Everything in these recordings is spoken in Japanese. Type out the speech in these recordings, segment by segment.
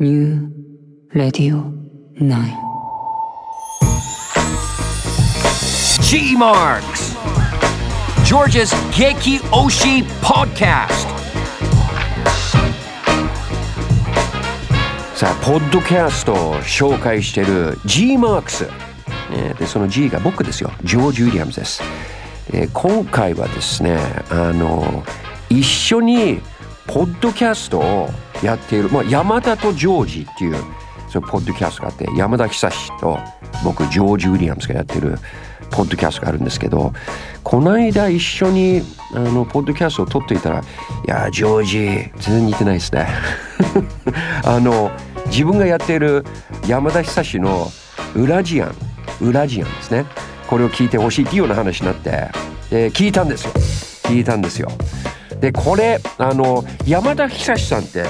New Radio 9 G Marks George's Geki Oshi Podcast. さあポッドキャストを紹介している G マークス、ねでその G が僕ですよジョージ・ウィリアムズですで今回はですねあの一緒にポッドキャストをやっている、まあ、山田とジョージっていうそのポッドキャストがあって山田久志と僕ジョージ・ウィリアムズがやってるポッドキャストがあるんですけどこの間一緒にあのポッドキャストを撮っていたら「いやジョージ全然似てないですね」あの自分がやっている山田久志のウラジアンウラジアンですね。これを聞いてほしいっていうような話になってで聞いたんですよ。聞いたんですよ。でこれあのやまだひさしさんって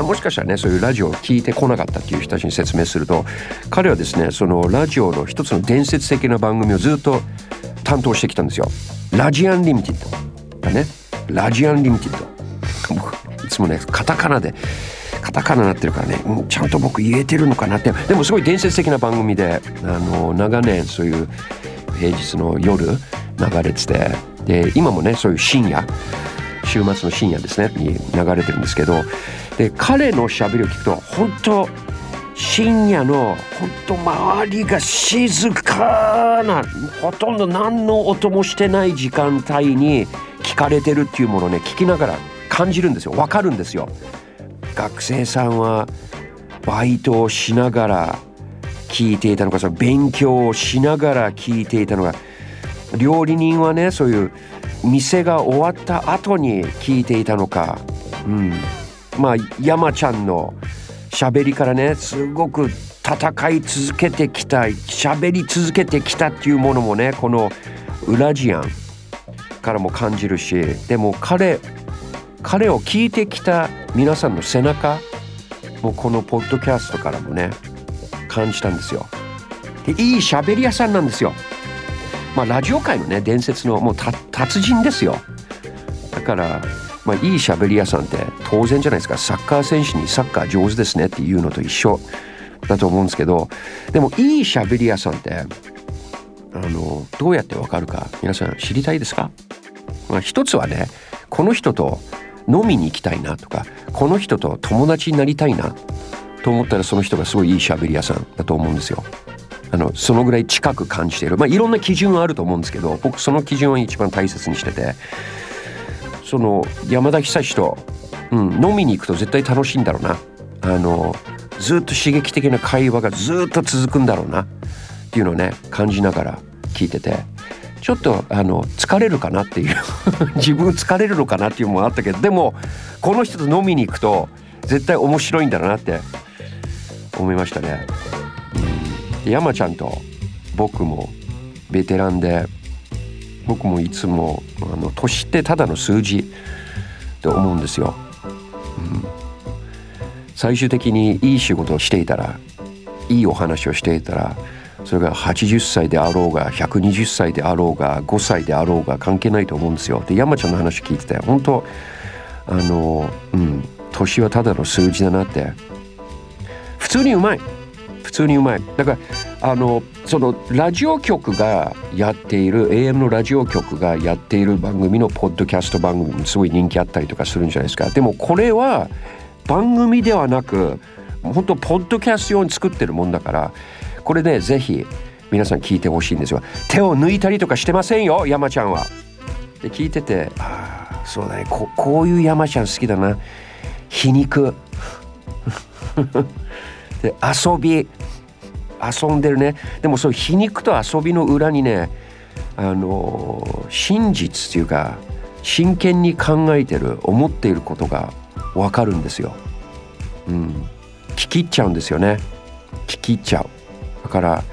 もしかしたらねそういうラジオを聞いてこなかったっていう人たちに説明すると彼はですねそのラジオの一つの伝説的な番組をずっと担当してきたんですよ。ラジアンリミテッドね。ラジアンリミテッド。いつもねカタカナでカタカナになってるからね、うん、ちゃんと僕言えてるのかなってでもすごい伝説的な番組であの長年そういう平日の夜流れててで今もねそういう深夜週末の深夜ですねに流れてるんですけどで彼のしゃべりを聞くと本当深夜の本当周りが静かなほとんど何の音もしてない時間帯に聞かれてるっていうものをね聞きながら感じるんですよわかるんですよ。学生さんはバイトをしながら聞いていたのかその勉強をしながら聞いていたのか料理人はねそういう店が終わった後に聞いていたのか、うん、まあ山ちゃんの喋りからねすごく戦い続けてきた喋り続けてきたっていうものもねこのウラジアンからも感じるしでも彼彼を聞いてきた皆さんの背中もこのポッドキャストからもね感じたんですよ。でいい喋り屋さんなんですよ。まあラジオ界のね伝説のもう達人ですよ。だからまあ、いい喋り屋さんって当然じゃないですかサッカー選手にサッカー上手ですねっていうのと一緒だと思うんですけどでもいい喋り屋さんってあのどうやってわかるか皆さん知りたいですか、まあ、一つはねこの人と飲みに行きたいなとかこの人と友達になりたいなと思ったらその人がすごいいい喋り屋さんだと思うんですよ。あのそのぐらい近く感じている。まあいろんな基準はあると思うんですけど僕その基準を一番大切にしてて。その山田久志と、うん、飲みに行くと絶対楽しいんだろうな。あのずっと刺激的な会話がずっと続くんだろうな。っていうのをね感じながら聞いてて。ちょっとあの疲れるかなっていう。自分疲れるのかなっていうのもあったけどでもこの人と飲みに行くと絶対面白いんだろうなって思いましたね。山ちゃんと僕もベテランで僕もいつもあの年ってただの数字と思うんですよ。うん、最終的にいい仕事をしていたらいいお話をしていたらそれが80歳であろうが120歳であろうが5歳であろうが関係ないと思うんですよ。で山ちゃんの話聞いてて本当あのうん年はただの数字だなって普通にうまい普通にうまい。だからあのそのラジオ局がやっている AM のラジオ局がやっている番組のポッドキャスト番組すごい人気あったりとかするんじゃないですか。でもこれは番組ではなく本当ポッドキャスト用に作ってるもんだからこれねぜひ皆さん聞いてほしいんですよ。手を抜いたりとかしてませんよ山ちゃんは。で聞いててああそうだね。ここういう山ちゃん好きだな。皮肉。で遊び遊んでるねでもそういう皮肉と遊びの裏にねあの真実っていうか真剣に考えてる思っていることが分かるんですよ。うん、聞き入っちゃうんですよね。聞き入っちゃう。だから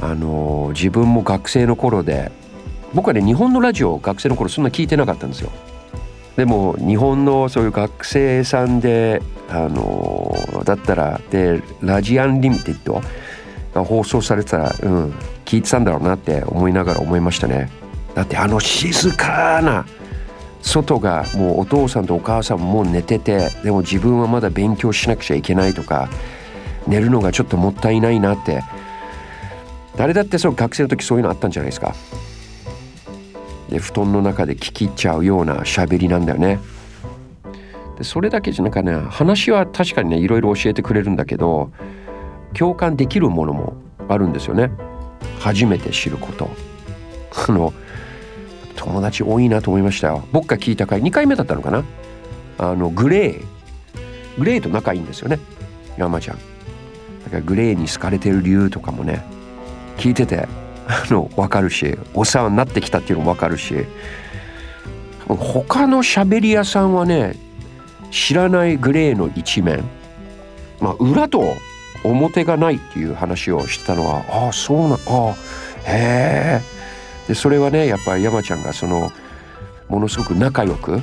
あの自分も学生の頃で僕はね日本のラジオを学生の頃そんな聞いてなかったんですよ。でも日本のそういう学生さんであのだったらでラジアンリミテッドが放送されてたら、うん、聞いてたんだろうなって思いながら思いましたね。だってあの静かな外がもうお父さんとお母さんももう寝ててでも自分はまだ勉強しなくちゃいけないとか寝るのがちょっともったいないなって。誰だってその学生の時そういうのあったんじゃないですか。で布団の中で聞き入っちゃうような喋りなんだよね。でそれだけじゃなんかね話は確かにねいろいろ教えてくれるんだけど共感できるものもあるんですよね。初めて知ること。あの友達多いなと思いましたよ。僕が聞いた回2回目だったのかな。あのグレー。グレーと仲いいんですよね。山ちゃん。だからグレーに好かれてる理由とかもね聞いてての分かるしお世話になってきたっていうのも分かるし他の喋り屋さんはね知らないグレーの一面まあ裏と表がないっていう話をしてたのはああそうなああへえ。でそれはねやっぱり山ちゃんがそのものすごく仲良く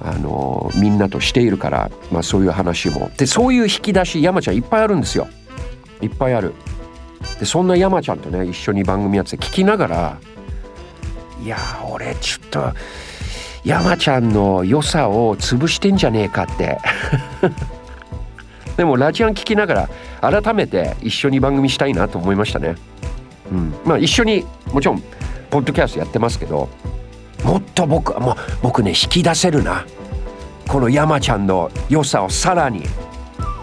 あのみんなとしているから、まあ、そういう話も。でそういう引き出し山ちゃんいっぱいあるんですよ。いっぱいある。でそんな山ちゃんとね一緒に番組やって聞きながらいや俺ちょっと山ちゃんの良さを潰してんじゃねえかって。でもラジアン聞きながら改めて一緒に番組したいなと思いましたね。うん、まあ一緒にもちろんポッドキャストやってますけどもっと僕はもう僕ね引き出せるな。この山ちゃんの良さをさらに。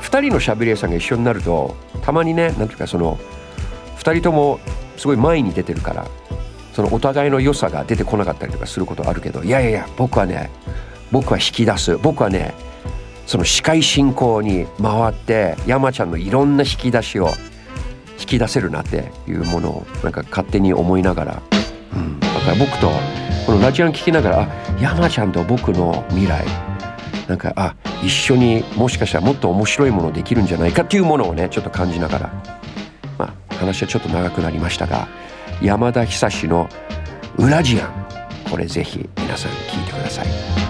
2人のしゃべり屋さんが一緒になるとたまにねなんていうかその2人ともすごい前に出てるからそのお互いの良さが出てこなかったりとかすることあるけどいやいやいや僕はね僕は引き出す。僕はねその司会進行に回って山ちゃんのいろんな引き出しを引き出せるなっていうものをなんか勝手に思いながら、うん、だから僕とこのラジオン聞きながらあ山ちゃんと僕の未来。なんかあ一緒にもしかしたらもっと面白いものできるんじゃないかっていうものをねちょっと感じながら。話はちょっと長くなりましたが山田久志の「ウラジアン」これぜひ皆さん聞いてください。